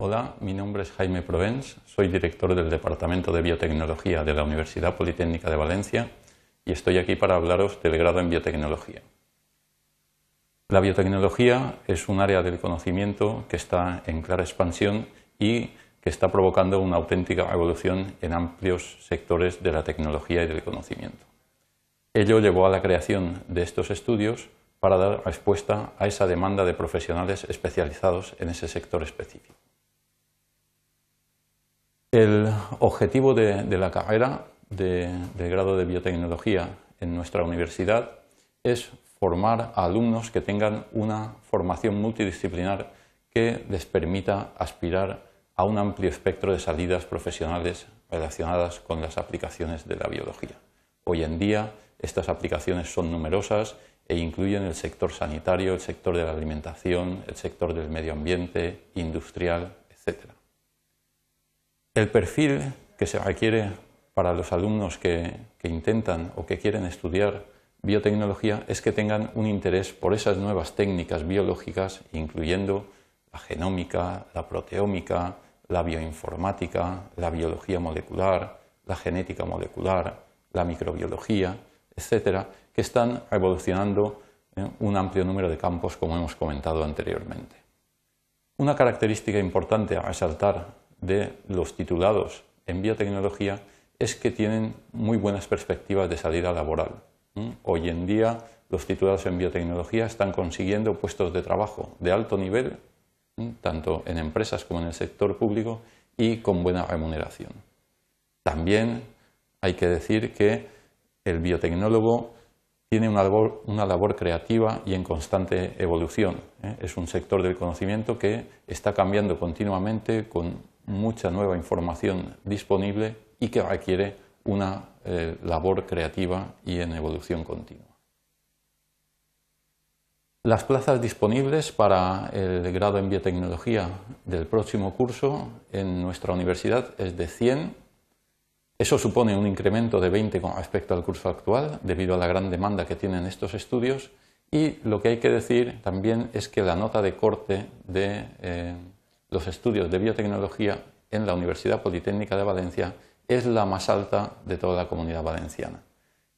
Hola, mi nombre es Jaime Provence, soy director del Departamento de Biotecnología de la Universidad Politécnica de Valencia y estoy aquí para hablaros del grado en biotecnología. La biotecnología es un área del conocimiento que está en clara expansión y que está provocando una auténtica evolución en amplios sectores de la tecnología y del conocimiento. Ello llevó a la creación de estos estudios para dar respuesta a esa demanda de profesionales especializados en ese sector específico. El objetivo de, la carrera de, grado de biotecnología en nuestra universidad es formar a alumnos que tengan una formación multidisciplinar que les permita aspirar a un amplio espectro de salidas profesionales relacionadas con las aplicaciones de la biología. Hoy en día estas aplicaciones son numerosas e incluyen el sector sanitario, el sector de la alimentación, el sector del medio ambiente, industrial, etc. El perfil que se requiere para los alumnos que, intentan o que quieren estudiar biotecnología es que tengan un interés por esas nuevas técnicas biológicas, incluyendo la genómica, la proteómica, la bioinformática, la biología molecular, la genética molecular, la microbiología, etcétera, que están evolucionando en un amplio número de campos, como hemos comentado anteriormente. Una característica importante a resaltar de los titulados en biotecnología es que tienen muy buenas perspectivas de salida laboral. Hoy en día los titulados en biotecnología están consiguiendo puestos de trabajo de alto nivel, tanto en empresas como en el sector público, y con buena remuneración. También hay que decir que el biotecnólogo tiene una labor, creativa y en constante evolución. ¿eh? Es un sector del conocimiento que está cambiando continuamente con mucha nueva información disponible y que requiere una eh, labor creativa y en evolución continua. Las plazas disponibles para el grado en biotecnología del próximo curso en nuestra universidad es de 100 eso supone un incremento de 20 con respecto al curso actual, debido a la gran demanda que tienen estos estudios, y lo que hay que decir también es que la nota de corte de eh, los estudios de biotecnología en la Universidad Politécnica de Valencia es la más alta de toda la comunidad valenciana.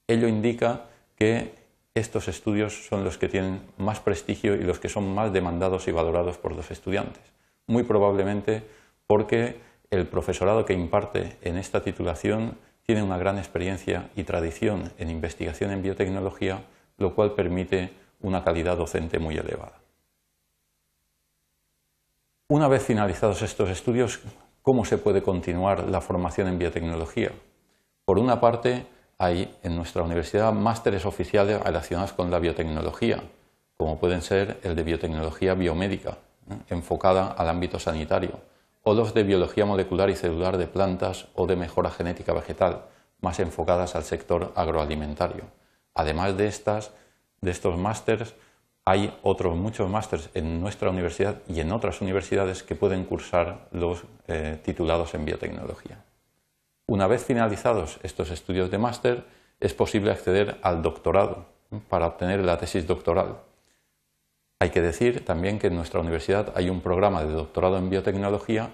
Ello indica que estos estudios son los que tienen más prestigio y los que son más demandados y valorados por los estudiantes. Muy probablemente porque el profesorado que imparte en esta titulación tiene una gran experiencia y tradición en investigación en biotecnología, lo cual permite una calidad docente muy elevada. Una vez finalizados estos estudios, ¿cómo se puede continuar la formación en biotecnología? Por una parte, hay en nuestra universidad másteres oficiales relacionados con la biotecnología, como pueden ser el de biotecnología biomédica, ¿eh? enfocada al ámbito sanitario, o los de biología molecular y celular de plantas o de mejora genética vegetal, más enfocadas al sector agroalimentario. Además de, estas, de estos másters, hay otros muchos másters en nuestra universidad y en otras universidades que pueden cursar los eh, titulados en biotecnología. Una vez finalizados estos estudios de máster, es posible acceder al doctorado para obtener la tesis doctoral. Hay que decir también que en nuestra universidad hay un programa de doctorado en biotecnología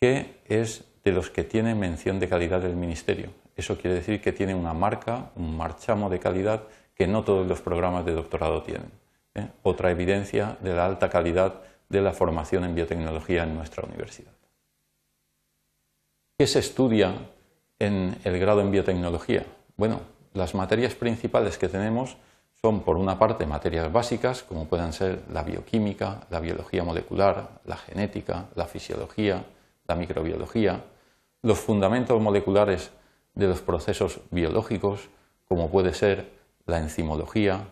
que es de los que tiene mención de calidad del Ministerio. Eso quiere decir que tiene una marca, un marchamo de calidad que no todos los programas de doctorado tienen. ¿Eh? Otra evidencia de la alta calidad de la formación en biotecnología en nuestra universidad. ¿Qué se estudia en el grado en biotecnología? Bueno, las materias principales que tenemos son, por una parte, materias básicas, como puedan ser la bioquímica, la biología molecular, la genética, la fisiología, la microbiología, los fundamentos moleculares de los procesos biológicos, como puede ser la enzimología,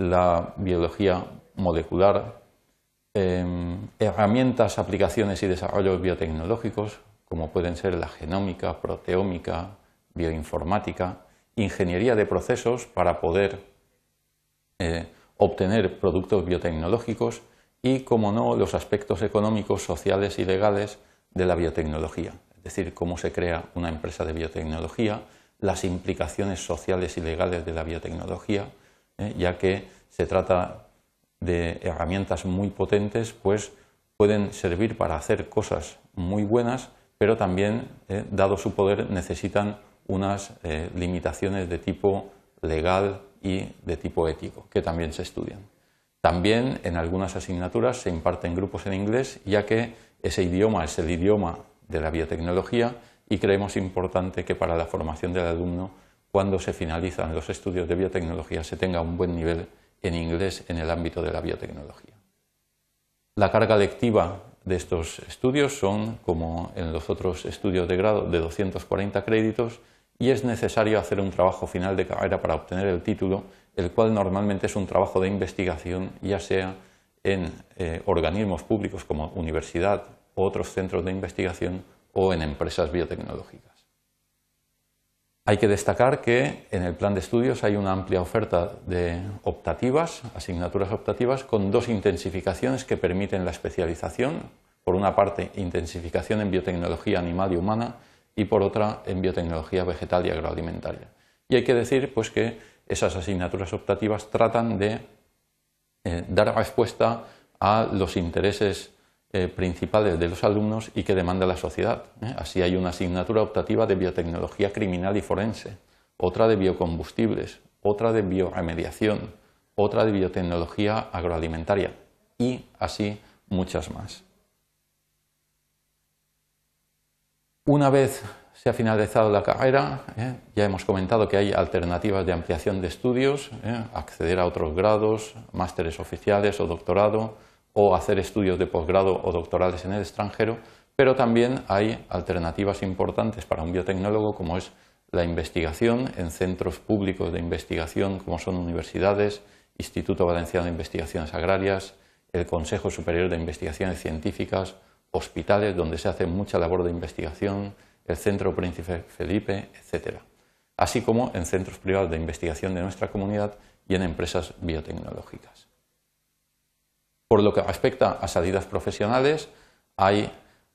la biología molecular, em, herramientas, aplicaciones y desarrollos biotecnológicos, como pueden ser la genómica, proteómica, bioinformática, ingeniería de procesos para poder eh, obtener productos biotecnológicos y, como no, los aspectos económicos, sociales y legales de la biotecnología, es decir, cómo se crea una empresa de biotecnología, las implicaciones sociales y legales de la biotecnología, eh, ya que se trata de herramientas muy potentes, pues pueden servir para hacer cosas muy buenas, pero también, eh, dado su poder, necesitan unas eh, limitaciones de tipo legal y de tipo ético, que también se estudian. También en algunas asignaturas se imparten grupos en inglés, ya que ese idioma es el idioma de la biotecnología y creemos importante que para la formación del alumno, cuando se finalizan los estudios de biotecnología, se tenga un buen nivel en inglés en el ámbito de la biotecnología. La carga lectiva de estos estudios son, como en los otros estudios de grado, de 240 créditos y es necesario hacer un trabajo final de carrera para obtener el título, el cual normalmente es un trabajo de investigación, ya sea en eh, organismos públicos como universidad otros centros de investigación o en empresas biotecnológicas. Hay que destacar que en el plan de estudios hay una amplia oferta de optativas, asignaturas optativas, con dos intensificaciones que permiten la especialización. Por una parte, intensificación en biotecnología animal y humana y por otra, en biotecnología vegetal y agroalimentaria. Y hay que decir pues, que esas asignaturas optativas tratan de eh, dar respuesta a los intereses eh, principales de los alumnos y que demanda la sociedad. ¿eh? Así hay una asignatura optativa de biotecnología criminal y forense, otra de biocombustibles, otra de bioremediación, otra de biotecnología agroalimentaria y así muchas más. Una vez se ha finalizado la carrera, ¿eh? ya hemos comentado que hay alternativas de ampliación de estudios, acceder a otros grados, másteres oficiales o doctorado, o hacer estudios de posgrado o doctorales en el extranjero, pero también hay alternativas importantes para un biotecnólogo como es la investigación en centros públicos de investigación como son universidades, Instituto Valenciano de Investigaciones Agrarias, el Consejo Superior de Investigaciones Científicas, hospitales donde se hace mucha labor de investigación, el Centro Príncipe Felipe, etc. Así como en centros privados de investigación de nuestra comunidad y en empresas biotecnológicas. Por lo que respecta a salidas profesionales, hay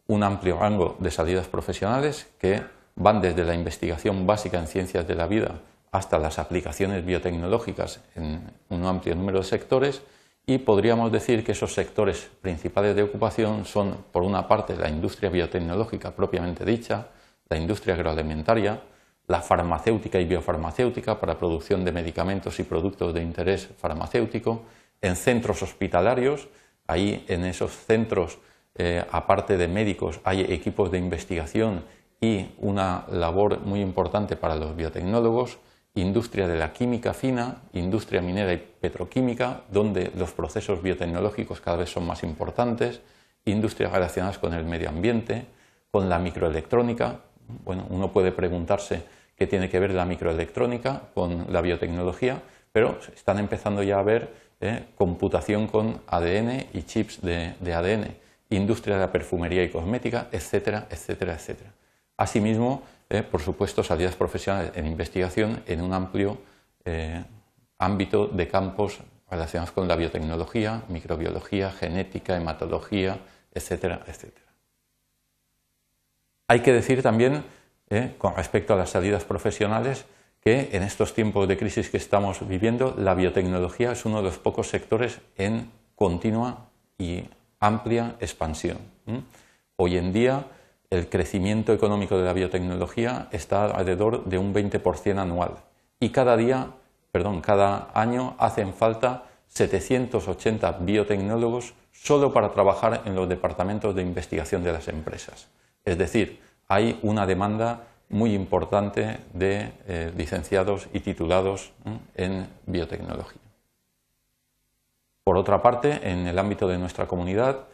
un amplio rango de salidas profesionales que van desde la investigación básica en ciencias de la vida hasta las aplicaciones biotecnológicas en un amplio número de sectores. Y podríamos decir que esos sectores principales de ocupación son, por una parte, la industria biotecnológica propiamente dicha, la industria agroalimentaria, la farmacéutica y biofarmacéutica para producción de medicamentos y productos de interés farmacéutico, en centros hospitalarios, ahí en esos centros, eh, aparte de médicos, hay equipos de investigación y una labor muy importante para los biotecnólogos, industria de la química fina, industria minera y petroquímica, donde los procesos biotecnológicos cada vez son más importantes, industrias relacionadas con el medio ambiente, con la microelectrónica. Bueno, uno puede preguntarse qué tiene que ver la microelectrónica con la biotecnología, pero están empezando ya a ver ¿eh? computación con ADN y chips de, ADN, industria de la perfumería y cosmética, etcétera, etcétera, etcétera. Asimismo, ¿eh? por supuesto, salidas profesionales en investigación en un amplio eh, ámbito de campos relacionados con la biotecnología, microbiología, genética, hematología, etcétera, etcétera. Hay que decir también, con respecto a las salidas profesionales, que en estos tiempos de crisis que estamos viviendo, la biotecnología es uno de los pocos sectores en continua y amplia expansión. Hoy en día, el crecimiento económico de la biotecnología está alrededor de un 20% anual y cada día, perdón, cada año hacen falta 780 biotecnólogos solo para trabajar en los departamentos de investigación de las empresas. Es decir, hay una demanda muy importante de eh, licenciados y titulados en biotecnología. Por otra parte, en el ámbito de nuestra comunidad,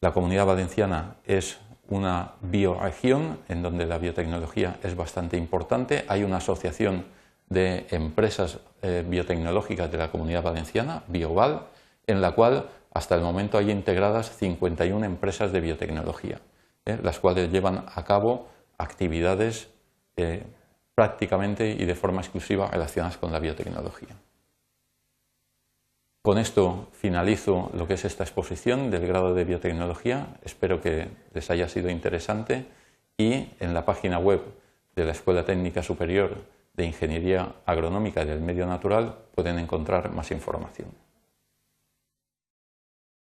la comunidad valenciana es una bioregión en donde la biotecnología es bastante importante. Hay una asociación de empresas eh, biotecnológicas de la comunidad valenciana, Bioval, en la cual hasta el momento hay integradas 51 empresas de biotecnología, eh, las cuales llevan a cabo actividades eh, prácticamente y de forma exclusiva relacionadas con la biotecnología. Con esto finalizo lo que es esta exposición del grado de biotecnología. Espero que les haya sido interesante y en la página web de la Escuela Técnica Superior de Ingeniería Agronómica del Medio Natural pueden encontrar más información.